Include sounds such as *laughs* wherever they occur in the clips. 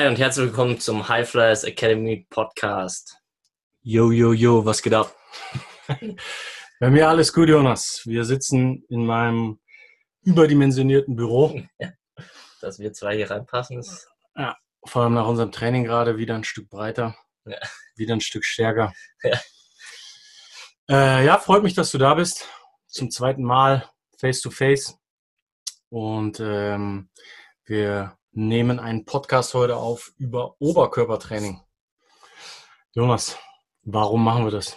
Hi und herzlich willkommen zum High Flyers Academy Podcast. Yo, yo, yo, was geht ab? Bei mir alles gut, Jonas. Wir sitzen in meinem überdimensionierten Büro. *laughs* Dass wir zwei hier reinpassen ist. Ja, vor allem nach unserem Training gerade wieder ein Stück breiter, Ja. wieder ein Stück stärker. Ja. Äh, ja, freut mich, dass du da bist. Zum zweiten Mal face to face. Und ähm, wir nehmen einen Podcast heute auf über Oberkörpertraining. Jonas, warum machen wir das?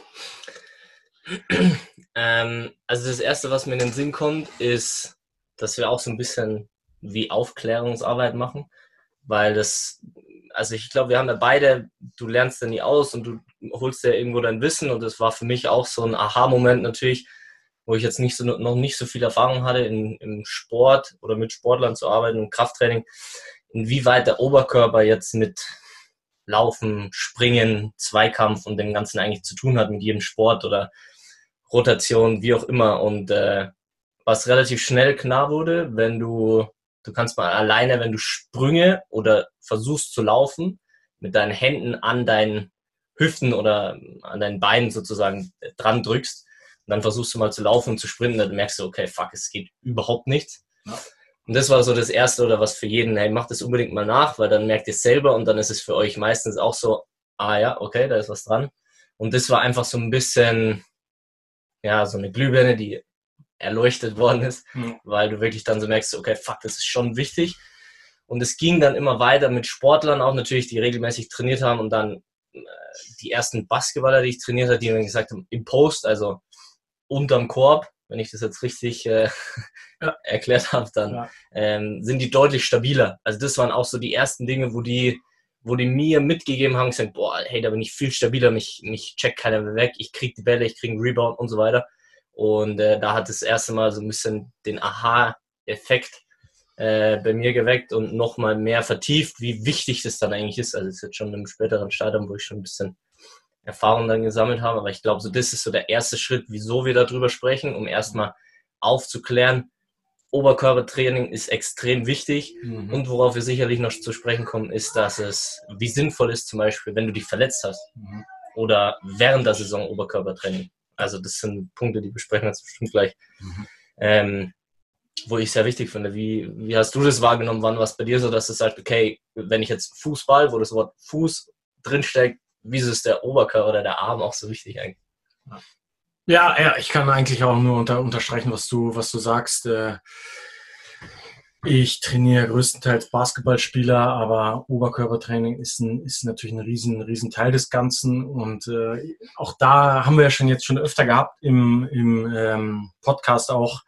Ähm, also das Erste, was mir in den Sinn kommt, ist, dass wir auch so ein bisschen wie Aufklärungsarbeit machen, weil das, also ich glaube, wir haben ja beide, du lernst ja nie aus und du holst ja irgendwo dein Wissen und das war für mich auch so ein Aha-Moment natürlich, wo ich jetzt nicht so, noch nicht so viel Erfahrung hatte in, im Sport oder mit Sportlern zu arbeiten und Krafttraining, inwieweit der Oberkörper jetzt mit Laufen, Springen, Zweikampf und dem Ganzen eigentlich zu tun hat mit jedem Sport oder Rotation, wie auch immer. Und äh, was relativ schnell klar wurde, wenn du, du kannst mal alleine, wenn du Sprünge oder versuchst zu laufen, mit deinen Händen an deinen Hüften oder an deinen Beinen sozusagen dran drückst, und dann versuchst du mal zu laufen und zu sprinten, dann merkst du, okay, fuck, es geht überhaupt nichts. Ja. Und das war so das Erste oder was für jeden, hey, macht das unbedingt mal nach, weil dann merkt ihr es selber und dann ist es für euch meistens auch so, ah ja, okay, da ist was dran. Und das war einfach so ein bisschen, ja, so eine Glühbirne, die erleuchtet worden ist, Mhm. weil du wirklich dann so merkst, okay, fuck, das ist schon wichtig. Und es ging dann immer weiter mit Sportlern auch natürlich, die regelmäßig trainiert haben und dann äh, die ersten Basketballer, die ich trainiert habe, die mir gesagt haben, im Post, also unterm Korb, wenn ich das jetzt richtig äh, Ja. *laughs* erklärt habe, dann Ja. ähm, sind die deutlich stabiler. Also das waren auch so die ersten Dinge, wo die, wo die mir mitgegeben haben, gesagt, boah, hey, da bin ich viel stabiler, mich, mich checkt keiner mehr weg, ich krieg die Bälle, ich krieg einen Rebound und so weiter. Und äh, da hat das erste Mal so ein bisschen den Aha-Effekt äh, bei mir geweckt und nochmal mehr vertieft, wie wichtig das dann eigentlich ist. Also es ist jetzt schon im späteren Stadium, wo ich schon ein bisschen Erfahrung dann gesammelt habe. Aber ich glaube, so das ist so der erste Schritt, wieso wir darüber sprechen, um erstmal aufzuklären, Oberkörpertraining ist extrem wichtig. Mhm. Und worauf wir sicherlich noch zu sprechen kommen, ist, dass es, wie sinnvoll ist zum Beispiel, wenn du dich verletzt hast Mhm. oder während der Saison Oberkörpertraining. Also das sind Punkte, die besprechen wir jetzt bestimmt gleich. Mhm. Ähm, wo ich sehr wichtig finde. Wie, wie hast du das wahrgenommen? Wann war es bei dir so, dass du sagst, okay, wenn ich jetzt Fußball, wo das Wort Fuß drinsteckt, wieso ist der Oberkörper oder der Arm auch so wichtig eigentlich? Ja, ja, ich kann eigentlich auch nur unter, unterstreichen, was du, was du sagst. Äh, Ich trainiere größtenteils Basketballspieler, aber Oberkörpertraining ist, ein, ist natürlich ein riesen, riesen Teil des Ganzen. Und äh, auch da haben wir ja schon jetzt schon öfter gehabt im, im ähm, Podcast auch,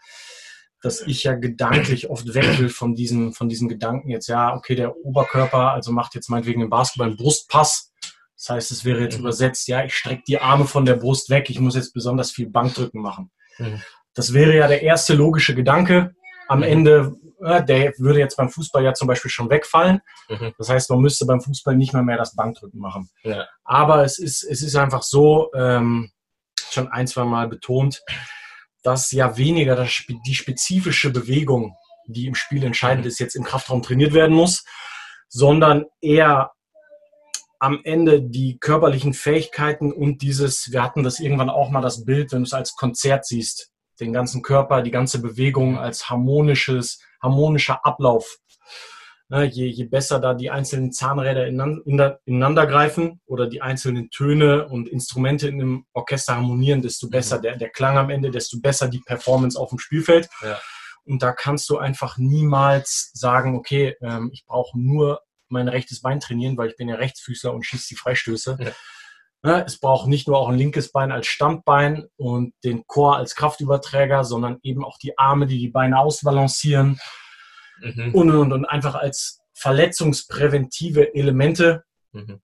dass ich ja gedanklich oft weg will von diesem, von diesem Gedanken jetzt, ja, okay, der Oberkörper, also macht jetzt meinetwegen im Basketball einen Brustpass. Das heißt, es wäre jetzt Mhm. übersetzt, ja, ich strecke die Arme von der Brust weg, ich muss jetzt besonders viel Bankdrücken machen. Mhm. Das wäre ja der erste logische Gedanke. Am Mhm. Ende, äh, der würde jetzt beim Fußball ja zum Beispiel schon wegfallen. Mhm. Das heißt, man müsste beim Fußball nicht mehr mehr das Bankdrücken machen. Ja. Aber es ist, es ist einfach so, ähm, schon ein, zwei Mal betont, dass ja weniger das, die spezifische Bewegung, die im Spiel entscheidend ist, jetzt im Kraftraum trainiert werden muss, sondern eher am Ende die körperlichen Fähigkeiten und dieses, wir hatten das irgendwann auch mal das Bild, wenn du es als Konzert siehst, den ganzen Körper, die ganze Bewegung als harmonisches, harmonischer Ablauf. Ne, je, je besser da die einzelnen Zahnräder ineinander, ineinander- greifen oder die einzelnen Töne und Instrumente in einem Orchester harmonieren, desto besser der, der Klang am Ende, desto besser die Performance auf dem Spielfeld. Ja. Und da kannst du einfach niemals sagen, okay, ähm, ich brauche nur mein rechtes Bein trainieren, weil ich bin ja Rechtsfüßler und schieße die Freistöße. Ja. Ne, Es braucht nicht nur auch ein linkes Bein als Standbein und den Chor als Kraftüberträger, sondern eben auch die Arme, die die Beine ausbalancieren Mhm. und, und, und einfach als verletzungspräventive Elemente Mhm.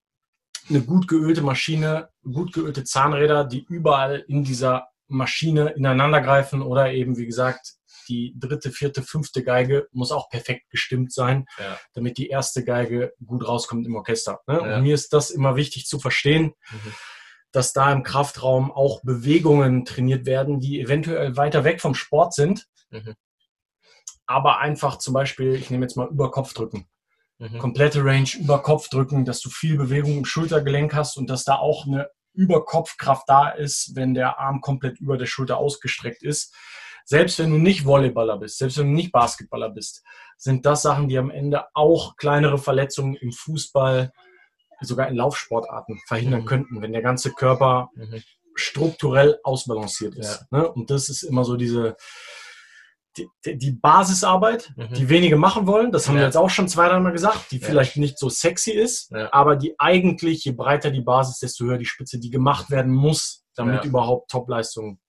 eine gut geölte Maschine, gut geölte Zahnräder, die überall in dieser Maschine ineinander greifen oder eben, wie gesagt, die dritte, vierte, fünfte Geige muss auch perfekt gestimmt sein, Ja. damit die erste Geige gut rauskommt im Orchester. Ne? Ja. Und mir ist das immer wichtig zu verstehen, Mhm. dass da im Kraftraum auch Bewegungen trainiert werden, die eventuell weiter weg vom Sport sind, Mhm. aber einfach zum Beispiel, ich nehme jetzt mal Überkopfdrücken. mhm. komplette Range über Kopf drücken, dass du viel Bewegung im Schultergelenk hast und dass da auch eine Überkopfkraft da ist, wenn der Arm komplett über der Schulter ausgestreckt ist. Selbst wenn du nicht Volleyballer bist, selbst wenn du nicht Basketballer bist, sind das Sachen, die am Ende auch kleinere Verletzungen im Fußball, sogar in Laufsportarten verhindern mhm. könnten, wenn der ganze Körper mhm. strukturell ausbalanciert ist. Ja. Ne? Und das ist immer so diese, die, die Basisarbeit, mhm. die wenige machen wollen, das haben ja. wir jetzt auch schon zwei, dreimal gesagt, die ja. vielleicht nicht so sexy ist, ja. aber die eigentlich, je breiter die Basis, desto höher die Spitze, die gemacht werden muss, damit überhaupt Topleistungen.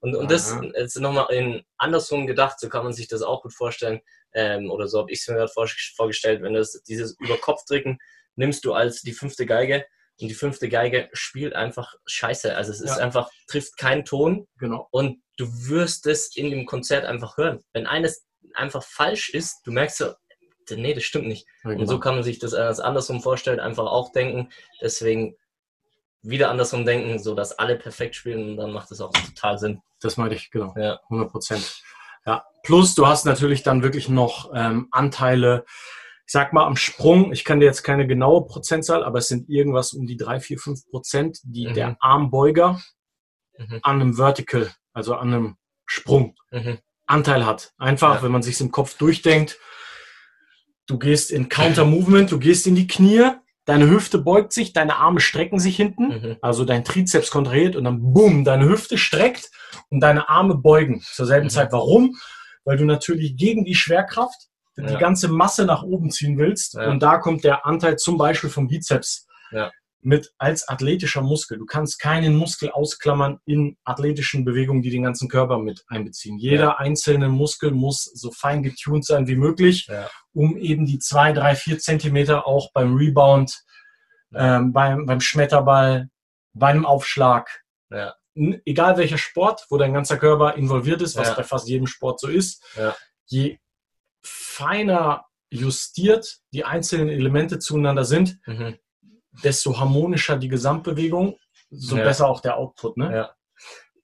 Und, und das ist nochmal in andersrum gedacht, so kann man sich das auch gut vorstellen, ähm, oder so habe ich es mir gerade vorgestellt, wenn das dieses Überkopfdrücken nimmst du als die fünfte Geige und die fünfte Geige spielt einfach scheiße. Also es ist ja. einfach, trifft keinen Ton. Genau. Und du wirst es in dem Konzert einfach hören. Wenn eines einfach falsch ist, du merkst so, nee, das stimmt nicht. Ja, genau. Und so kann man sich das als andersrum vorstellen, einfach auch denken. Deswegen wieder andersrum denken, so dass alle perfekt spielen dann macht das auch total Sinn. Das meinte ich, genau. Ja. 100 Prozent. Ja. Plus, du hast natürlich dann wirklich noch ähm, Anteile, ich sag mal am Sprung, ich kann dir jetzt keine genaue Prozentzahl, aber es sind irgendwas um die 3, 4, 5 Prozent, die mhm. der Armbeuger mhm. an einem Vertical, also an einem Sprung, mhm. Anteil hat. Einfach, ja. wenn man sich im Kopf durchdenkt, du gehst in Counter Movement, du gehst in die Knie, deine Hüfte beugt sich, deine Arme strecken sich hinten, mhm. also dein Trizeps kontrahiert und dann boom, deine Hüfte streckt und deine Arme beugen zur selben mhm. Zeit. Warum? Weil du natürlich gegen die Schwerkraft die ja. ganze Masse nach oben ziehen willst. Ja. Und da kommt der Anteil zum Beispiel vom Bizeps ja. mit als athletischer Muskel. Du kannst keinen Muskel ausklammern in athletischen Bewegungen, die den ganzen Körper mit einbeziehen. Jeder einzelne Muskel muss so fein getuned sein wie möglich, um eben die zwei, drei, vier Zentimeter auch beim Rebound, ähm, beim, beim Schmetterball, beim Aufschlag, egal welcher Sport, wo dein ganzer Körper involviert ist, was bei fast jedem Sport so ist, je feiner justiert die einzelnen Elemente zueinander sind, mhm. desto harmonischer die Gesamtbewegung, so ja. besser auch der Output. Ne? Ja.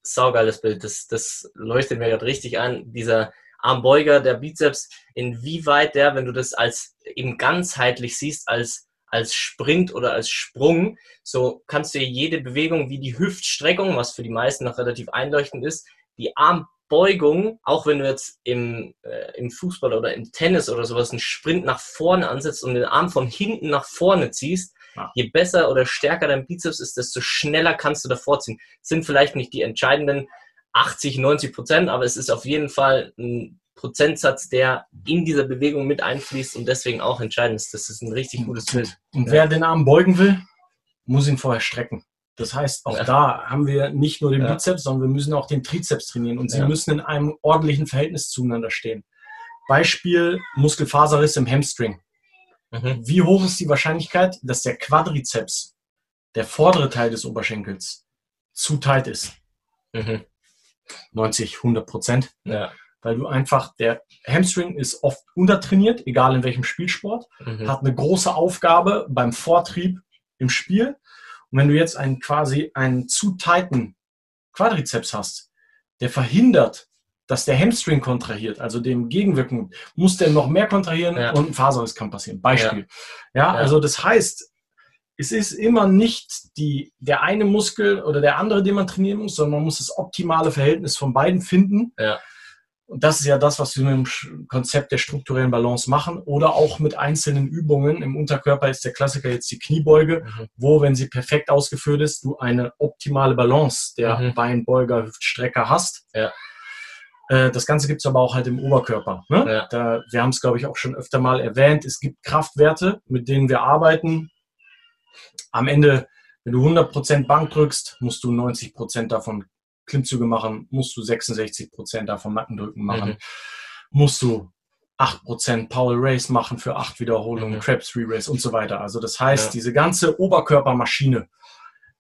Saugeiles Bild. Das, das leuchtet mir gerade richtig an. Dieser Armbeuger, der Bizeps, inwieweit der, wenn du das als eben ganzheitlich siehst, als als Sprint oder als Sprung, so kannst du jede Bewegung wie die Hüftstreckung, was für die meisten noch relativ einleuchtend ist, die Arm Beugung, auch wenn du jetzt im, äh, im Fußball oder im Tennis oder sowas einen Sprint nach vorne ansetzt und den Arm von hinten nach vorne ziehst, ja. je besser oder stärker dein Bizeps ist, desto schneller kannst du davor ziehen. Das sind vielleicht nicht die entscheidenden 80, 90 Prozent, aber es ist auf jeden Fall ein Prozentsatz, der in dieser Bewegung mit einfließt und deswegen auch entscheidend ist. Das ist ein richtig gutes Bild. Und ja. wer den Arm beugen will, muss ihn vorher strecken. Das heißt, auch ja. da haben wir nicht nur den ja. Bizeps, sondern wir müssen auch den Trizeps trainieren und sie müssen in einem ordentlichen Verhältnis zueinander stehen. Beispiel Muskelfaserriss im Hamstring. Mhm. Wie hoch ist die Wahrscheinlichkeit, dass der Quadrizeps, der vordere Teil des Oberschenkels, zu tight ist? Mhm. 90, 100 Prozent. Ja. Weil du einfach, der Hamstring ist oft untertrainiert, egal in welchem Spielsport, mhm. hat eine große Aufgabe beim Vortrieb im Spiel und wenn du jetzt einen quasi einen zu tighten Quadrizeps hast, der verhindert, dass der Hamstring kontrahiert, also dem gegenwirken, muss der noch mehr kontrahieren ja. und ein Faserriss kann passieren. Beispiel. Ja. ja, also das heißt, es ist immer nicht die, der eine Muskel oder der andere, den man trainieren muss, sondern man muss das optimale Verhältnis von beiden finden. Ja. Und das ist ja das, was wir mit dem Konzept der strukturellen Balance machen oder auch mit einzelnen Übungen. Im Unterkörper ist der Klassiker jetzt die Kniebeuge, mhm. wo, wenn sie perfekt ausgeführt ist, du eine optimale Balance der mhm. Beinbeuger, Hüftstrecker hast. Ja. Äh, das Ganze gibt es aber auch halt im Oberkörper. Ne? Ja. Da, wir haben es, glaube ich, auch schon öfter mal erwähnt. Es gibt Kraftwerte, mit denen wir arbeiten. Am Ende, wenn du 100% Bank drückst, musst du 90% davon Klimmzüge machen, musst du 66 Prozent davon Nackendrücken machen, mhm. musst du 8% Power Race machen für 8 Wiederholungen, mhm. Krebs Re-Race und so weiter. Also das heißt, ja. diese ganze Oberkörpermaschine,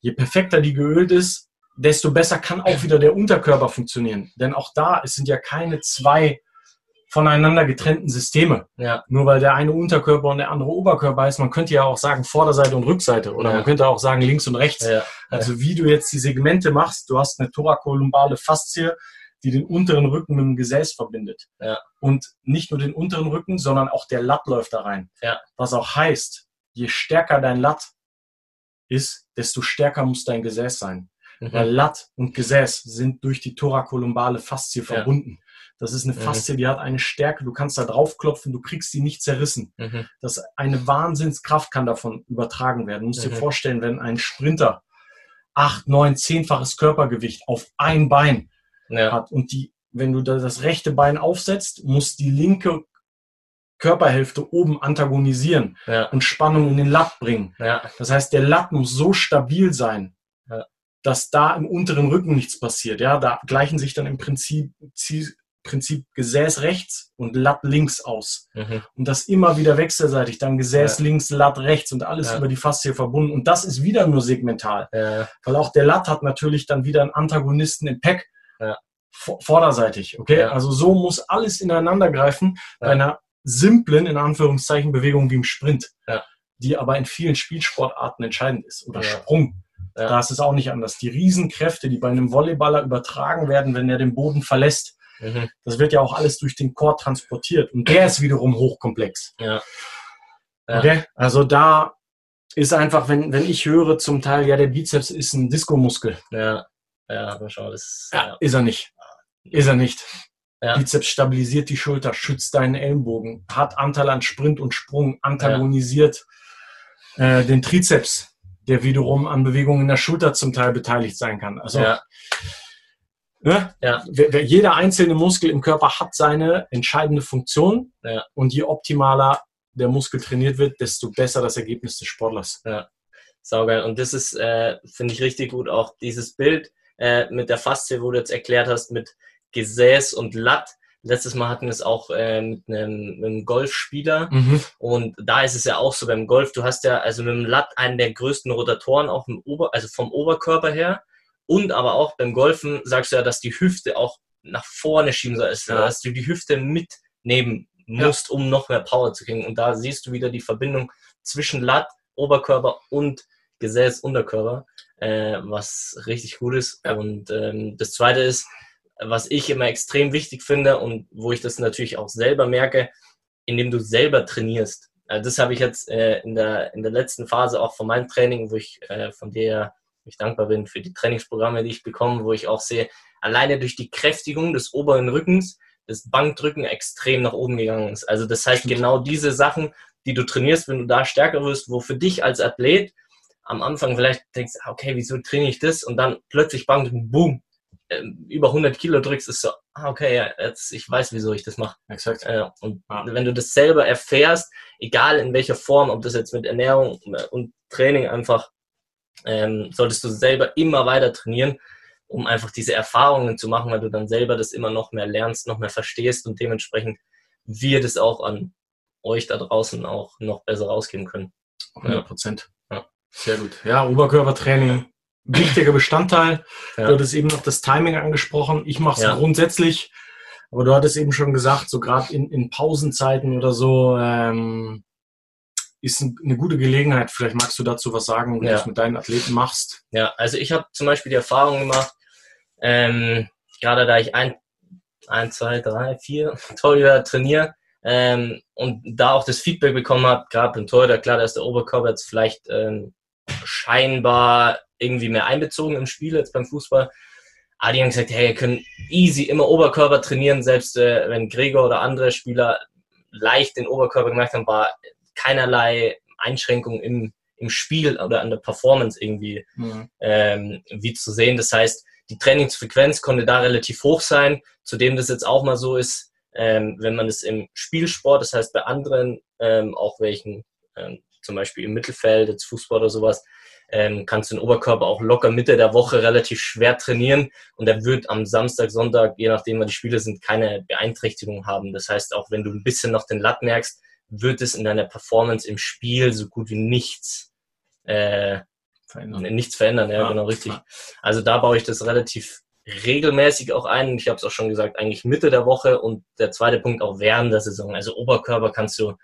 je perfekter die geölt ist, desto besser kann auch wieder der Unterkörper funktionieren. Denn auch da, es sind ja keine zwei voneinander getrennten Systeme. Ja. Nur weil der eine Unterkörper und der andere Oberkörper ist. Man könnte ja auch sagen Vorderseite und Rückseite oder ja. man könnte auch sagen links und rechts. Ja. Also wie du jetzt die Segmente machst, du hast eine thorakolumbale Faszie, die den unteren Rücken mit dem Gesäß verbindet. Ja. Und nicht nur den unteren Rücken, sondern auch der Latt läuft da rein. Ja. Was auch heißt, je stärker dein Latt ist, desto stärker muss dein Gesäß sein. Mhm. Weil Latt und Gesäß sind durch die thorakolumbale Faszie verbunden. Das ist eine Mhm. Faszie, die hat eine Stärke, du kannst da draufklopfen, du kriegst die nicht zerrissen. Mhm. Das eine Wahnsinnskraft kann davon übertragen werden. Du musst Mhm. dir vorstellen, wenn ein Sprinter acht, neun, zehnfaches Körpergewicht auf ein Bein Ja. hat und die, wenn du da das rechte Bein aufsetzt, muss die linke Körperhälfte oben antagonisieren Ja. und Spannung in den Latt bringen. Ja. Das heißt, der Latt muss so stabil sein, dass da im unteren Rücken nichts passiert. Ja, da gleichen sich dann im Prinzip, Prinzip Gesäß rechts und Latt links aus. Mhm. Und das immer wieder wechselseitig, dann Gesäß Ja. links, Latt rechts und alles Ja. über die Faszie verbunden. Und das ist wieder nur segmental, Ja. weil auch der Latt hat natürlich dann wieder einen Antagonisten im Pack vorderseitig. Okay, also so muss alles ineinander greifen bei einer simplen, in Anführungszeichen, Bewegung wie im Sprint, die aber in vielen Spielsportarten entscheidend ist. Oder. Sprung. Da ist es auch nicht anders. Die Riesenkräfte, die bei einem Volleyballer übertragen werden, wenn er den Boden verlässt, Mhm. das wird ja auch alles durch den Chor transportiert. Und der ist wiederum hochkomplex. Ja. Ja. Okay? Also da ist einfach, wenn, wenn ich höre zum Teil, ja, der Bizeps ist ein Diskomuskel. Ja. Ja, aber schau, das ist, Ja, ja. ist er nicht. Ist er nicht. Ja. Bizeps stabilisiert die Schulter, schützt deinen Ellenbogen, hat Anteil an Sprint und Sprung, antagonisiert äh, den Trizeps, der wiederum an Bewegungen in der Schulter zum Teil beteiligt sein kann. Also Ja. Ne? Ja. Jeder einzelne Muskel im Körper hat seine entscheidende Funktion Ja. und je optimaler der Muskel trainiert wird, desto besser das Ergebnis des Sportlers. Saugeil. Und das ist, äh, finde ich richtig gut, auch dieses Bild äh, mit der Faszie, wo du jetzt erklärt hast, mit Gesäß und Latt. Letztes Mal hatten wir es auch äh, mit, einem, mit einem Golfspieler. Mhm. Und da ist es ja auch so beim Golf, du hast ja also mit dem Latt einen der größten Rotatoren auch im Ober, also vom Oberkörper her. Und aber auch beim Golfen sagst du ja, dass die Hüfte auch nach vorne schieben soll, also, Ja. dass du die Hüfte mitnehmen musst, um noch mehr Power zu kriegen. Und da siehst du wieder die Verbindung zwischen Latt, Oberkörper und Gesäß, Unterkörper, äh, was richtig gut ist. Ja. Und ähm, das zweite ist, was ich immer extrem wichtig finde und wo ich das natürlich auch selber merke, indem du selber trainierst. Also das habe ich jetzt äh, in, der, in der letzten Phase auch von meinem Training, wo ich äh, von dir ich dankbar bin für die Trainingsprogramme, die ich bekomme, wo ich auch sehe, alleine durch die Kräftigung des oberen Rückens, das Bankdrücken extrem nach oben gegangen ist. Also das heißt, genau diese Sachen, die du trainierst, wenn du da stärker wirst, wo für dich als Athlet am Anfang vielleicht denkst, ah, okay, wieso trainiere ich das? Und dann plötzlich Bankdrücken, boom, ähm, über 100 Kilo drückst, ist so, ah, okay, ja, jetzt, ich weiß, wieso ich das mache. Exakt. Äh, und Ja. wenn du das selber erfährst, egal in welcher Form, ob das jetzt mit Ernährung äh, und Training einfach, ähm, solltest du selber immer weiter trainieren, um einfach diese Erfahrungen zu machen, weil du dann selber das immer noch mehr lernst, noch mehr verstehst und dementsprechend wir das auch an euch da draußen auch noch besser rausgeben können. 100 Prozent. Ja. Sehr gut. Ja, Oberkörpertraining, wichtiger Bestandteil. Ja. Du hattest eben noch das Timing angesprochen. Ich mache es Ja. grundsätzlich, aber du hattest eben schon gesagt, so gerade in, in Pausenzeiten oder so, ähm, ist ein- eine gute Gelegenheit. Vielleicht magst du dazu was sagen, wie du Ja. das mit deinen Athleten machst. Ja, also ich habe zum Beispiel die Erfahrung gemacht, ähm, gerade da ich ein, ein, zwei, drei, vier *laughs* Torhüter trainiere ähm, und da auch das Feedback bekommen habe, gerade beim Torhüter, klar, da ist der Oberkörper jetzt vielleicht ähm, scheinbar irgendwie mehr einbezogen im Spiel als beim Fußball. Aber die haben gesagt, hey, ihr könnt easy immer Oberkörper trainieren, selbst äh, wenn Gregor oder andere Spieler leicht den Oberkörper gemacht haben, war keinerlei Einschränkung im, im Spiel oder an der Performance irgendwie ähm, wie zu sehen. Das heißt, die Trainingsfrequenz konnte da relativ hoch sein. Zudem das jetzt auch mal so ist, ähm, wenn man es im Spielsport, das heißt bei anderen, ähm, auch welchen, ähm, zum Beispiel im Mittelfeld, jetzt Fußball oder sowas, ähm, kannst du den Oberkörper auch locker Mitte der Woche relativ schwer trainieren und er wird am Samstag, Sonntag, je nachdem, wann die Spiele sind, keine Beeinträchtigung haben. Das heißt, auch wenn du ein bisschen noch den Latt merkst, wird es in deiner Performance im Spiel so gut wie nichts äh, Verändern. nichts verändern, ja, Ja, genau richtig. ja. Also da baue ich das relativ regelmäßig auch ein. Ich habe es auch schon gesagt, eigentlich Mitte der Woche und der zweite Punkt auch während der Saison. Also Oberkörper kannst du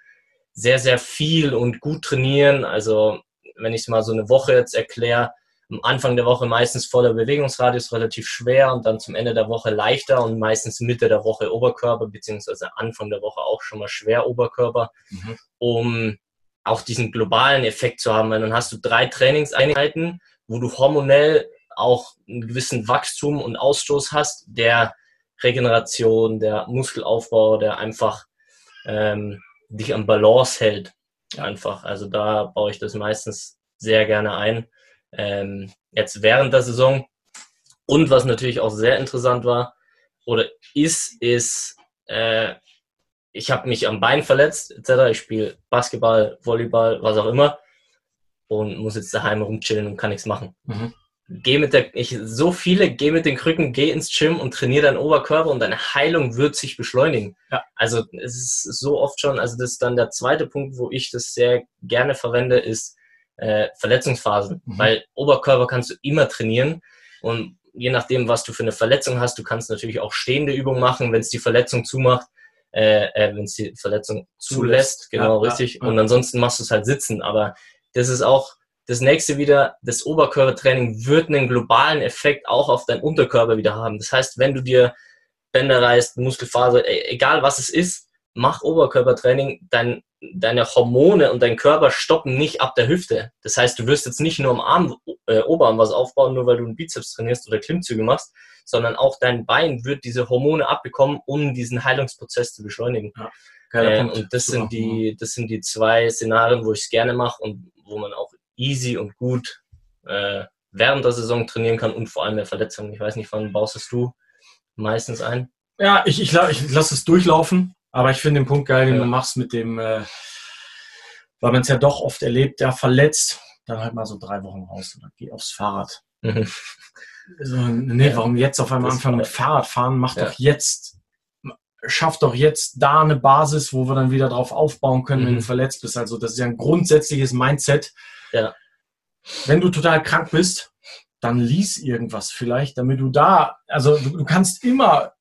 sehr, sehr viel und gut trainieren. Also wenn ich es mal so eine Woche jetzt erkläre, am Anfang der Woche meistens voller Bewegungsradius, relativ schwer und dann zum Ende der Woche leichter und meistens Mitte der Woche Oberkörper, beziehungsweise Anfang der Woche auch schon mal schwer Oberkörper, mhm. um auch diesen globalen Effekt zu haben, weil dann hast du drei Trainingseinheiten, wo du hormonell auch einen gewissen Wachstum und Ausstoß hast, der Regeneration, der Muskelaufbau, der einfach ähm, dich am Balance hält. Einfach. Also da baue ich das meistens sehr gerne ein ähm, jetzt während der Saison. Und was natürlich auch sehr interessant war oder ist, ist, äh, ich habe mich am Bein verletzt, etc. Ich spiele Basketball, Volleyball, was auch immer und muss jetzt daheim rumchillen und kann nichts machen. Mhm. Geh mit der, ich, so viele, geh mit den Krücken, geh ins Gym und trainiere deinen Oberkörper und deine Heilung wird sich beschleunigen. Ja. Also es ist so oft schon, also das ist dann der zweite Punkt, wo ich das sehr gerne verwende, ist, äh, Verletzungsphasen, mhm. weil Oberkörper kannst du immer trainieren und je nachdem, was du für eine Verletzung hast, du kannst natürlich auch stehende Übungen machen, wenn es die Verletzung zumacht, äh, äh, wenn es die Verletzung zulässt, genau ja, richtig. Ja. Und ansonsten machst du es halt sitzen. Aber das ist auch das nächste wieder, das Oberkörpertraining wird einen globalen Effekt auch auf deinen Unterkörper wieder haben. Das heißt, wenn du dir Bänder reißt, Muskelfaser, e, egal was es ist, mach Oberkörpertraining, dein, deine Hormone und dein Körper stoppen nicht ab der Hüfte. Das heißt, du wirst jetzt nicht nur am Arm, äh, Oberarm was aufbauen, nur weil du einen Bizeps trainierst oder Klimmzüge machst, sondern auch dein Bein wird diese Hormone abbekommen, um diesen Heilungsprozess zu beschleunigen. Ja, äh, und das sind, die, das sind die zwei Szenarien, wo ich es gerne mache und wo man auch easy und gut äh, während der Saison trainieren kann und vor allem der Verletzung. Ich weiß nicht, wann baust du meistens ein? Ja, ich, ich, ich lasse es durchlaufen. Aber ich finde den Punkt geil, den ja. du machst mit dem, äh, weil man es ja doch oft erlebt, ja, verletzt, dann halt mal so drei Wochen raus oder geh aufs Fahrrad. Mhm. *laughs* So, nee, ja. warum jetzt auf einmal das anfangen mit Fahrradfahren? Mach ja. doch jetzt, schaff doch jetzt da eine Basis, wo wir dann wieder drauf aufbauen können, mhm. wenn du verletzt bist. Also das ist ja ein grundsätzliches Mindset. Ja. Wenn du total krank bist, dann lies irgendwas vielleicht, damit du da, also du, du kannst immer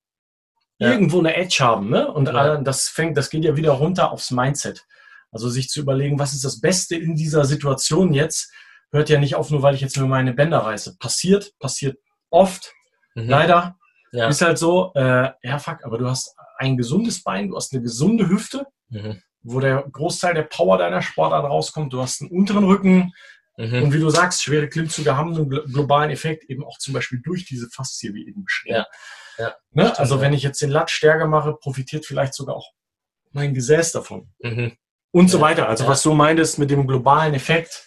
ja. irgendwo eine Edge haben. Ne? Und ja. das fängt, das geht ja wieder runter aufs Mindset. Also sich zu überlegen, was ist das Beste in dieser Situation jetzt, hört ja nicht auf, nur weil ich jetzt nur meine Bänder reiße. Passiert, passiert oft, mhm. leider. Ja. Ist halt so, äh, ja fuck, aber du hast ein gesundes Bein, du hast eine gesunde Hüfte, mhm. wo der Großteil der Power deiner Sportart rauskommt, du hast einen unteren Rücken, Mhm. Und wie du sagst, schwere Klimmzüge haben einen globalen Effekt, eben auch zum Beispiel durch diese Faszie, wie eben beschrieben. Ja. Ja, ne? also wenn ich jetzt den Latt stärker mache, profitiert vielleicht sogar auch mein Gesäß davon. Mhm. Und so weiter. Also was du meintest mit dem globalen Effekt,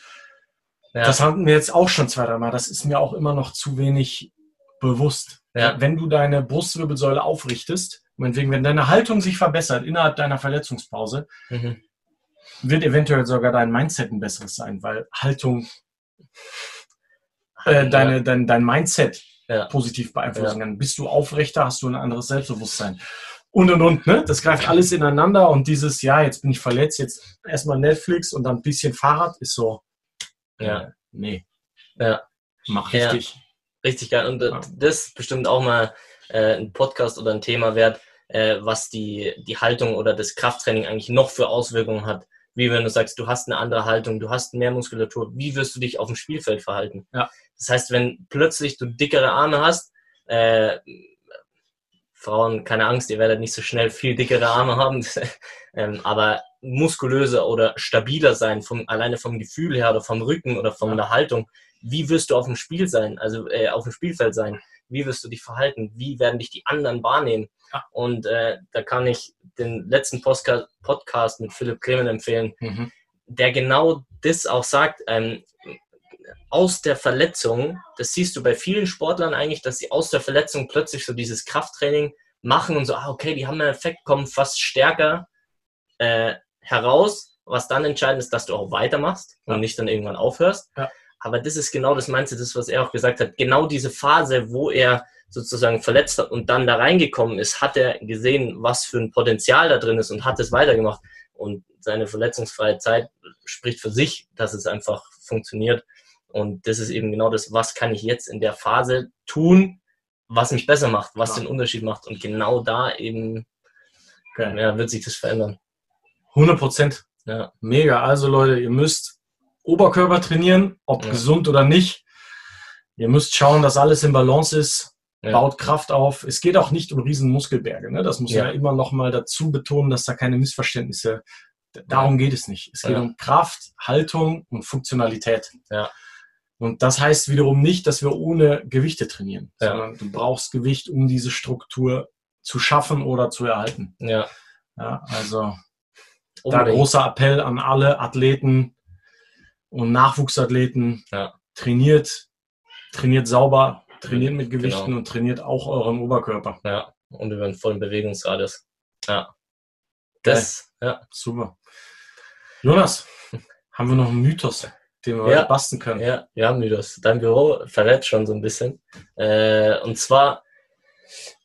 das hatten wir jetzt auch schon zwei, dreimal. Das ist mir auch immer noch zu wenig bewusst. Wenn du deine Brustwirbelsäule aufrichtest, meinetwegen, wenn deine Haltung sich verbessert innerhalb deiner Verletzungspause, mhm. Wird eventuell sogar dein Mindset ein besseres sein, weil Haltung, äh, deine, dein, dein Mindset ja. positiv beeinflussen kann. Bist du aufrechter, hast du ein anderes Selbstbewusstsein. Und und und, ne? Das greift alles ineinander und dieses, ja, jetzt bin ich verletzt, jetzt erstmal Netflix und dann ein bisschen Fahrrad ist so. Ja. Äh, nee. Ja. Mach richtig. Ja. Richtig geil. Und ja. das ist bestimmt auch mal äh, ein Podcast oder ein Thema wert, äh, was die, die Haltung oder das Krafttraining eigentlich noch für Auswirkungen hat. Wie wenn du sagst, du hast eine andere Haltung, du hast mehr Muskulatur, wie wirst du dich auf dem Spielfeld verhalten? Ja. Das heißt, wenn plötzlich du dickere Arme hast, äh, Frauen, keine Angst, ihr werdet nicht so schnell viel dickere Arme haben, *laughs* ähm, aber muskulöser oder stabiler sein, vom, alleine vom Gefühl her oder vom Rücken oder von ja. der Haltung. Wie wirst du auf dem Spiel sein, also äh, auf dem Spielfeld sein? Wie wirst du dich verhalten? Wie werden dich die anderen wahrnehmen? Ja. Und äh, da kann ich den letzten Podcast, Podcast mit Philipp Kremen empfehlen, mhm. der genau das auch sagt. Ähm, aus der Verletzung, das siehst du bei vielen Sportlern eigentlich, dass sie aus der Verletzung plötzlich so dieses Krafttraining machen und so, ah, okay, die haben einen Effekt, kommen fast stärker äh, heraus. Was dann entscheidend ist, dass du auch weitermachst und nicht dann irgendwann aufhörst. Ja. Aber das ist genau das Mindset, das, was er auch gesagt hat. Genau diese Phase, wo er sozusagen verletzt hat und dann da reingekommen ist, hat er gesehen, was für ein Potenzial da drin ist und hat es weitergemacht. Und seine verletzungsfreie Zeit spricht für sich, dass es einfach funktioniert. Und das ist eben genau das, was kann ich jetzt in der Phase tun, was mich besser macht, was ja. den Unterschied macht. Und genau da eben okay. ja, wird sich das verändern. 100 Prozent. Ja. Mega. Also Leute, ihr müsst Oberkörper trainieren, ob ja. gesund oder nicht. Ihr müsst schauen, dass alles im Balance ist. Ja. Baut Kraft auf. Es geht auch nicht um riesen Muskelberge. Ne? Das muss Ja. ja immer noch mal dazu betonen, dass da keine Missverständnisse. Darum geht es nicht. Es geht um Kraft, Haltung und Funktionalität. Ja. Und das heißt wiederum nicht, dass wir ohne Gewichte trainieren, sondern du brauchst Gewicht, um diese Struktur zu schaffen oder zu erhalten. Ja. Ja, also da großer Appell an alle Athleten und Nachwuchsathleten. Ja. Trainiert, trainiert sauber, trainiert mit Gewichten Genau. und trainiert auch euren Oberkörper. Ja. Und über einen vollen Bewegungsradius. Ja. Das, ja. Super. Jonas, *laughs* haben wir noch einen Mythos, den wir Ja. basteln können? Ja, wir haben Mythos. Dein Büro verrät schon so ein bisschen. Äh, und zwar,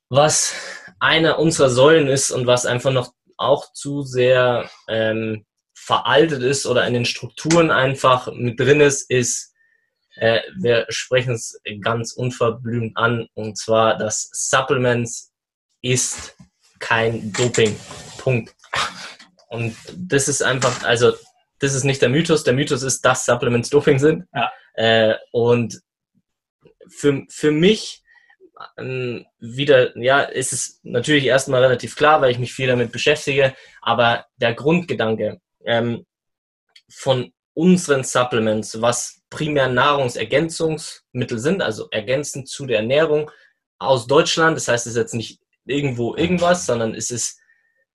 was einer unserer Säulen ist und was einfach noch auch zu sehr ähm, veraltet ist oder in den Strukturen einfach mit drin ist, ist, äh, wir sprechen es ganz unverblümt an, und zwar, dass Supplements ist kein Doping. Punkt. Und das ist einfach, also das ist nicht der Mythos. Der Mythos ist, dass Supplements Doping sind. Ja. Äh, und für, für mich ähm, wieder, ja, ist es natürlich erstmal relativ klar, weil ich mich viel damit beschäftige, aber der Grundgedanke ähm, von unseren Supplements, was primär Nahrungsergänzungsmittel sind, also ergänzend zu der Ernährung aus Deutschland, das heißt, es ist jetzt nicht irgendwo irgendwas, sondern es ist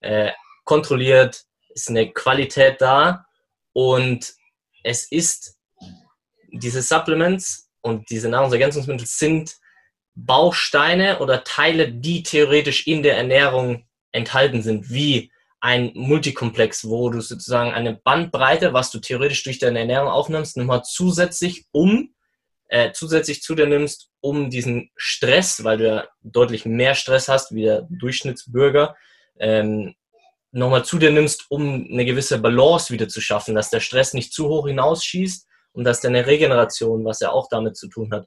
äh, kontrolliert, ist eine Qualität da und es ist diese Supplements und diese Nahrungsergänzungsmittel sind Bausteine oder Teile, die theoretisch in der Ernährung enthalten sind, wie ein Multikomplex, wo du sozusagen eine Bandbreite, was du theoretisch durch deine Ernährung aufnimmst, nochmal zusätzlich um, äh, zusätzlich zu dir nimmst, um diesen Stress, weil du ja deutlich mehr Stress hast wie der Durchschnittsbürger, ähm, nochmal zu dir nimmst, um eine gewisse Balance wieder zu schaffen, dass der Stress nicht zu hoch hinausschießt und dass deine Regeneration, was ja auch damit zu tun hat,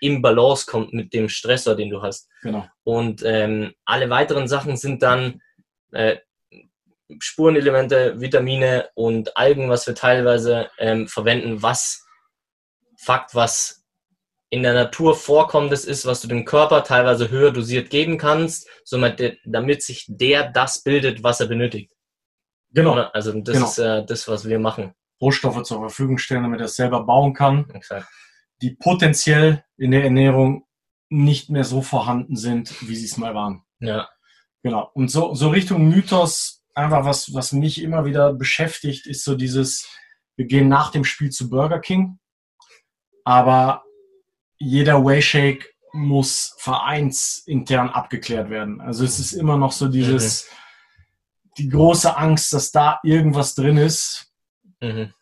im Balance kommt mit dem Stressor, den du hast. Genau. Und ähm, alle weiteren Sachen sind dann äh, Spurenelemente, Vitamine und Algen, was wir teilweise ähm, verwenden, was Fakt, was in der Natur vorkommendes ist, was du dem Körper teilweise höher dosiert geben kannst, somit damit sich der das bildet, was er benötigt. Genau. Also das Genau. ist äh, das, was wir machen. Rohstoffe zur Verfügung stellen, damit er es selber bauen kann, Exakt. die potenziell in der Ernährung nicht mehr so vorhanden sind, wie sie es mal waren. Ja, Genau. Und so, so Richtung Mythos, einfach was, was mich immer wieder beschäftigt, ist so dieses, wir gehen nach dem Spiel zu Burger King, aber jeder Wayshake muss vereinsintern abgeklärt werden. Also es ist immer noch so dieses, die große Angst, dass da irgendwas drin ist, mhm.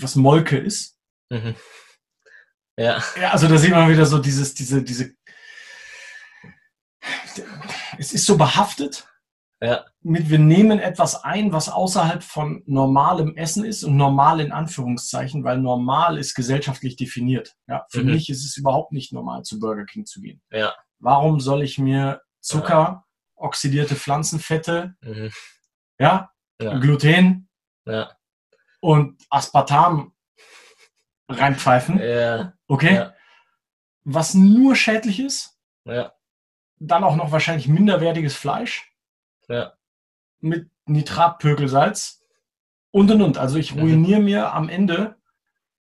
was Molke ist. Mhm. ja, Ja, also da sieht man wieder so dieses, diese, diese, es ist so behaftet. Ja. Mit, wir nehmen etwas ein, was außerhalb von normalem Essen ist und normal in Anführungszeichen, weil normal ist gesellschaftlich definiert. Ja, für Mhm. mich ist es überhaupt nicht normal, zu Burger King zu gehen. Ja. Warum soll ich mir Zucker, oxidierte Pflanzenfette, mhm. ja, Ja. Gluten ja, und Aspartam reinpfeifen? ja, Okay? ja, Was nur schädlich ist, ja, dann auch noch wahrscheinlich minderwertiges Fleisch ja, mit Nitratpökelsalz und und und. Also ich Mhm. ruiniere mir am Ende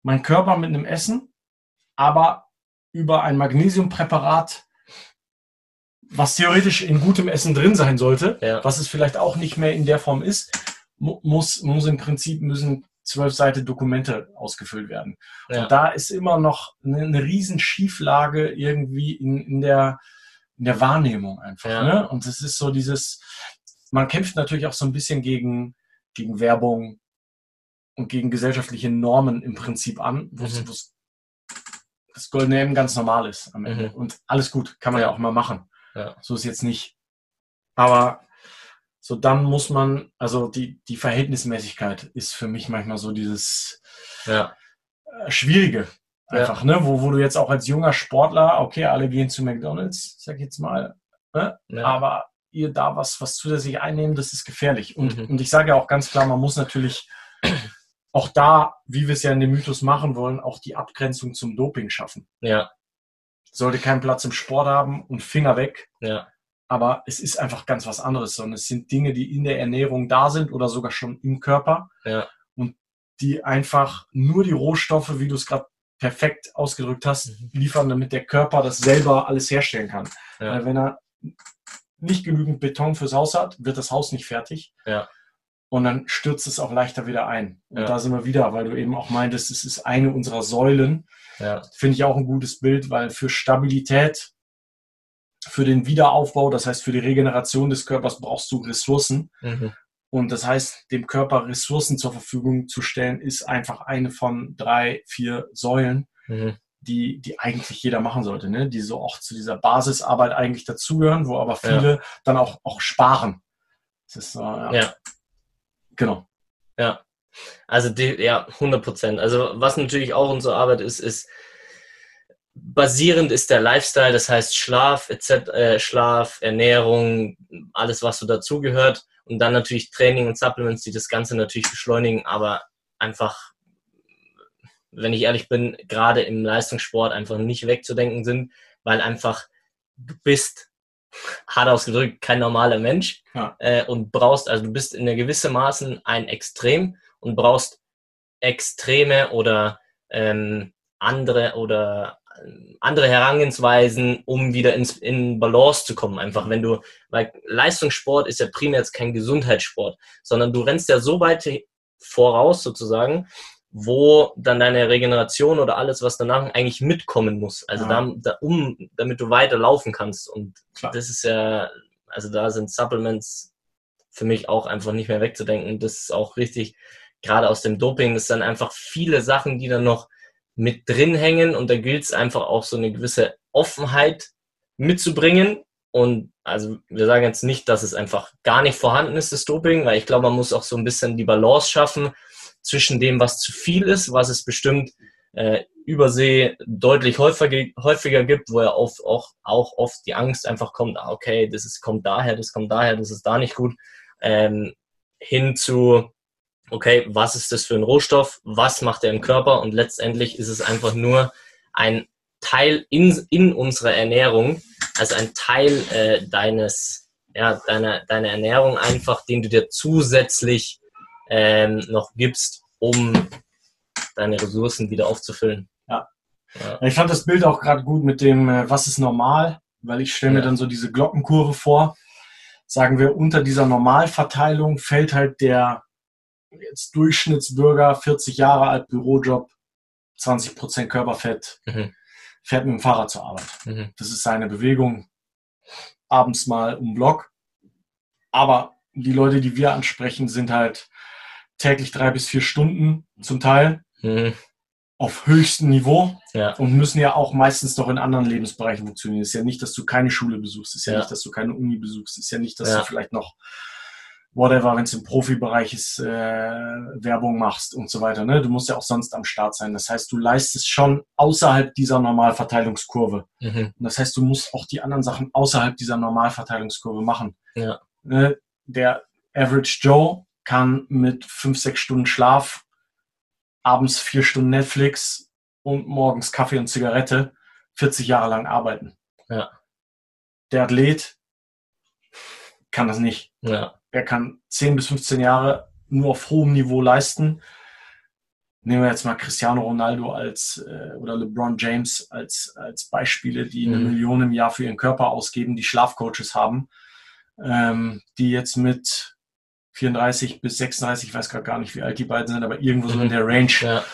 meinen Körper mit einem Essen, aber über ein Magnesiumpräparat, was theoretisch in gutem Essen drin sein sollte, Ja. was es vielleicht auch nicht mehr in der Form ist, mu muss, muss im Prinzip müssen zwölf Seiten Dokumente ausgefüllt werden. ja. Und da ist immer noch eine, eine riesen Schieflage irgendwie in, in, der, in der Wahrnehmung einfach. Ja. Ne? Und es ist so dieses, man kämpft natürlich auch so ein bisschen gegen, gegen Werbung und gegen gesellschaftliche Normen im Prinzip an, wo Mhm. es das Goldene M ganz normal ist am Ende. Mhm. Und alles gut, kann man ja, Ja. auch mal machen. Ja. So ist jetzt nicht. Aber so dann muss man, also die, die Verhältnismäßigkeit ist für mich manchmal so dieses, ja, äh, Schwierige. Einfach, ne? Wo, wo du jetzt auch als junger Sportler, okay, alle gehen zu McDonalds, sag ich jetzt mal, ja. aber ihr da was, was zusätzlich einnehmen, das ist gefährlich. Und, Mhm. und ich sage ja auch ganz klar, man muss natürlich *clears throat* auch da, wie wir es ja in dem Mythos machen wollen, auch die Abgrenzung zum Doping schaffen. Ja. Sollte keinen Platz im Sport haben und Finger weg. Ja. Aber es ist einfach ganz was anderes, sondern es sind Dinge, die in der Ernährung da sind oder sogar schon im Körper. Ja. Und die einfach nur die Rohstoffe, wie du es gerade perfekt ausgedrückt hast, mhm. liefern, damit der Körper das selber alles herstellen kann. Ja. Weil wenn er nicht genügend Beton fürs Haus hat, wird das Haus nicht fertig. Ja. Und dann stürzt es auch leichter wieder ein. Und Ja. da sind wir wieder, weil du eben auch meintest, es ist eine unserer Säulen. Ja. Finde ich auch ein gutes Bild, weil für Stabilität, für den Wiederaufbau, das heißt für die Regeneration des Körpers brauchst du Ressourcen. Mhm. Und das heißt, dem Körper Ressourcen zur Verfügung zu stellen, ist einfach eine von drei, vier Säulen, Mhm. die, die eigentlich jeder machen sollte, ne? die so auch zu dieser Basisarbeit eigentlich dazugehören, wo aber viele dann auch, auch sparen. Das ist, äh, ja. Ja. Genau. Ja, also die, ja, 100 Prozent. Also was natürlich auch unsere Arbeit ist, ist basierend ist der Lifestyle, das heißt Schlaf, etc., äh, Schlaf, Ernährung, alles was so dazugehört und dann natürlich Training und Supplements, die das Ganze natürlich beschleunigen, aber einfach, wenn ich ehrlich bin, gerade im Leistungssport einfach nicht wegzudenken sind, weil einfach du bist hart ausgedrückt kein normaler Mensch Ja. äh, und brauchst, also du bist in einer gewissen Maßen ein Extrem und brauchst extreme oder ähm, andere oder andere Herangehensweisen, um wieder ins, in Balance zu kommen. Einfach wenn du, weil Leistungssport ist ja primär jetzt kein Gesundheitssport, sondern du rennst ja so weit voraus sozusagen, wo dann deine Regeneration oder alles, was danach eigentlich mitkommen muss. Also Ja. da, da, um, damit du weiter laufen kannst. Und Klar. das ist ja, also da sind Supplements für mich auch einfach nicht mehr wegzudenken. Das ist auch richtig, gerade aus dem Doping, das sind einfach viele Sachen, die dann noch mit drin hängen und da gilt es einfach auch so eine gewisse Offenheit mitzubringen. Und also wir sagen jetzt nicht, dass es einfach gar nicht vorhanden ist, das Doping, weil ich glaube, man muss auch so ein bisschen die Balance schaffen zwischen dem, was zu viel ist, was es bestimmt äh, übersee deutlich häufiger, häufiger gibt, wo ja oft, auch, auch oft die Angst einfach kommt, ah, okay, das ist, kommt daher, das kommt daher, das ist da nicht gut, ähm, hin zu, okay, was ist das für ein Rohstoff, was macht er im Körper und letztendlich ist es einfach nur ein Teil in, in unserer Ernährung, also ein Teil äh, deines, ja, deiner, deiner Ernährung einfach, den du dir zusätzlich ähm, noch gibst, um deine Ressourcen wieder aufzufüllen. Ja. Ja. Ich fand das Bild auch gerade gut mit dem, äh, was ist normal, weil ich stelle mir Ja. dann so diese Glockenkurve vor. Sagen wir, unter dieser Normalverteilung fällt halt der jetzt Durchschnittsbürger, 40 Jahre alt, Bürojob, 20% Körperfett, Mhm. fährt mit dem Fahrrad zur Arbeit. Mhm. Das ist seine Bewegung. Abends mal um Block. Aber die Leute, die wir ansprechen, sind halt täglich drei bis vier Stunden zum Teil Mhm. auf höchstem Niveau Ja. und müssen ja auch meistens noch in anderen Lebensbereichen funktionieren. Es ist ja nicht, dass du keine Schule besuchst, es ist ja, Ja. nicht, dass du keine Uni besuchst, es ist ja nicht, dass Ja. du vielleicht noch whatever, wenn es im Profibereich ist, äh, Werbung machst und so weiter. Ne? Du musst ja auch sonst am Start sein. Das heißt, du leistest schon außerhalb dieser Normalverteilungskurve. Mhm. Und das heißt, du musst auch die anderen Sachen außerhalb dieser Normalverteilungskurve machen. Ja. Ne? Der Average Joe kann mit fünf, sechs Stunden Schlaf, abends vier Stunden Netflix und morgens Kaffee und Zigarette 40 Jahre lang arbeiten. Ja. Der Athlet kann das nicht. Ja. Er kann 10 bis 15 Jahre nur auf hohem Niveau leisten. Nehmen wir jetzt mal Cristiano Ronaldo als äh, oder LeBron James als, als Beispiele, die eine Mhm. Million im Jahr für ihren Körper ausgeben, die Schlafcoaches haben, ähm, die jetzt mit 34 bis 36, ich weiß gerade gar nicht, wie alt die beiden sind, aber irgendwo so in Mhm. der Range, Ja.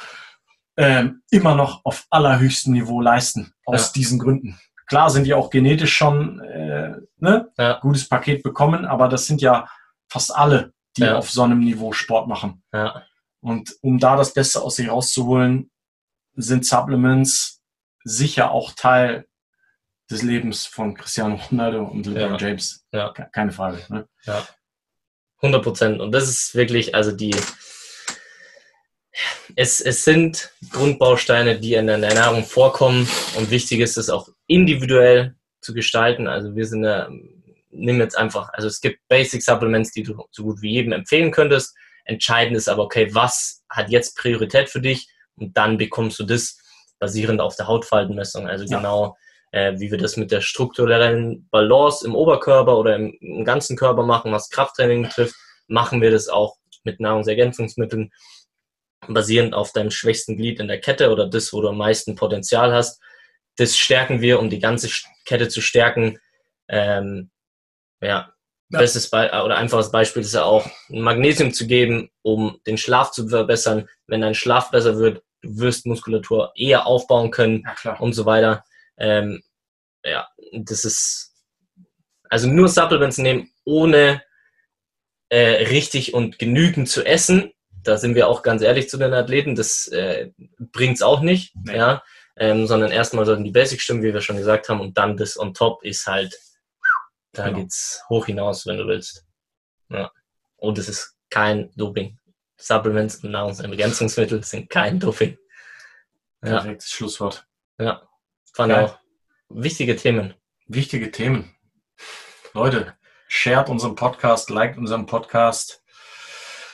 ähm, immer noch auf allerhöchstem Niveau leisten, aus Ja. diesen Gründen. Klar sind die auch genetisch schon äh, ne, Ja. gutes Paket bekommen, aber das sind ja fast alle, die Ja. auf so einem Niveau Sport machen. Ja. Und um da das Beste aus sich rauszuholen, sind Supplements sicher auch Teil des Lebens von Cristiano Ronaldo und LeBron Ja. James. Ja. Ke- Keine Frage. Ne? 100 Prozent. Und das ist wirklich, also die, es, es sind Grundbausteine, die in der Ernährung vorkommen. Und wichtig ist es auch individuell zu gestalten. Also wir sind, ja, nimm jetzt einfach, also es gibt Basic Supplements, die du so gut wie jedem empfehlen könntest. Entscheidend ist aber, okay, was hat jetzt Priorität für dich und dann bekommst du das basierend auf der Hautfaltenmessung. Also Ja. genau, äh, wie wir das mit der strukturellen Balance im Oberkörper oder im, im ganzen Körper machen, was Krafttraining betrifft, machen wir das auch mit Nahrungsergänzungsmitteln basierend auf deinem schwächsten Glied in der Kette oder das, wo du am meisten Potenzial hast. Das stärken wir, um die ganze Kette zu stärken. Ähm, ja, Ja. bestes Be oder einfaches Beispiel ist ja auch Magnesium zu geben, um den Schlaf zu verbessern. Wenn dein Schlaf besser wird, du wirst Muskulatur eher aufbauen können Ja, und so weiter. Ähm, ja, das ist also nur Supplements nehmen, ohne äh, richtig und genügend zu essen. Da sind wir auch ganz ehrlich zu den Athleten, das äh, bringt's auch nicht, Nee. ja. Ähm, sondern erstmal sollten die Basics stimmen, wie wir schon gesagt haben, und dann das on top ist halt, da Genau. geht's hoch hinaus, wenn du willst. Ja. Und es ist kein Doping. Supplements und Nahrungsergänzungsmittel sind kein Doping. Ja, Perfektes Schlusswort. ja. Fand auch wichtige Themen. Wichtige Themen. Leute, shared unseren Podcast, liked unseren Podcast.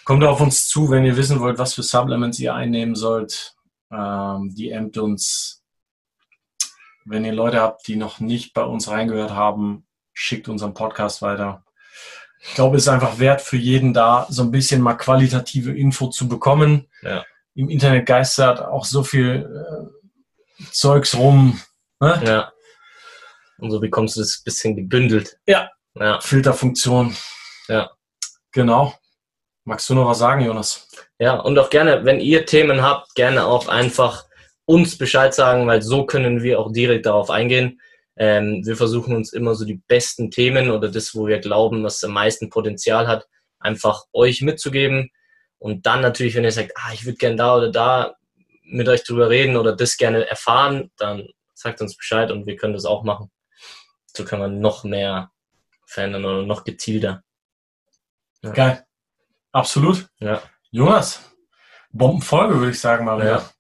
Kommt auf uns zu, wenn ihr wissen wollt, was für Supplements ihr einnehmen sollt. Ähm, DMt uns. Wenn ihr Leute habt, die noch nicht bei uns reingehört haben, schickt unseren Podcast weiter. Ich glaube, es ist einfach wert für jeden da, so ein bisschen mal qualitative Info zu bekommen. Ja. Im Internet geistert auch so viel äh, Zeugs rum. Ne? Ja. Und so bekommst du das bisschen gebündelt. Ja. Ja. Filterfunktion. Ja. Genau. Magst du noch was sagen, Jonas? Ja, und auch gerne, wenn ihr Themen habt, gerne auch einfach uns Bescheid sagen, weil so können wir auch direkt darauf eingehen. Ähm, wir versuchen uns immer so die besten Themen oder das, wo wir glauben, was am meisten Potenzial hat, einfach euch mitzugeben. Und dann natürlich, wenn ihr sagt, ah, ich würde gerne da oder da mit euch drüber reden oder das gerne erfahren, dann sagt uns Bescheid und wir können das auch machen. So kann man noch mehr verändern oder noch gezielter. Ja. Geil. Absolut. Ja. Jonas, Bombenfolge, würde ich sagen, Maria. Ja.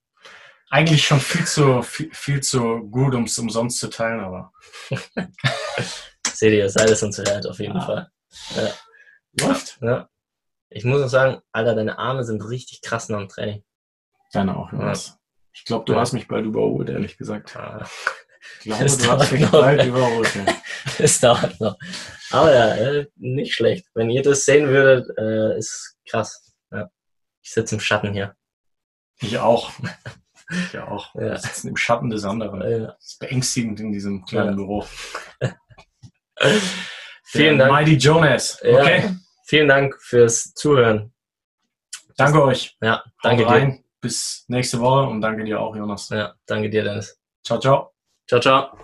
Eigentlich schon viel zu, viel, viel zu gut, um es umsonst zu teilen, aber Seht ihr, seid es uns wert, auf jeden Ah. Fall. läuft. Ja. Ich muss noch sagen, Alter, deine Arme sind richtig krass nach dem Training. Deine auch, Jonas. Ich glaube, du Ja. hast mich bald überholt, ehrlich gesagt. Ah, Ich glaube, Das du hast mich noch. bald überholt. Ja. *laughs* Es dauert noch. Aber ja, äh, nicht schlecht. Wenn ihr das sehen würdet, äh, ist krass. Ja. Ich sitze im Schatten hier. Ich auch. *laughs* Ich auch. Ja. Wir sitzen im Schatten des anderen. Äh, Das ist beängstigend in diesem kleinen Ja. Büro. *laughs* vielen Dank. Mighty Jonas. Ja. Okay. Vielen Dank fürs Zuhören. Danke euch. Ja, danke Haut dir. rein. Bis nächste Woche und danke dir auch, Jonas. Ja, danke dir, Dennis. Ciao, ciao. Ciao, ciao.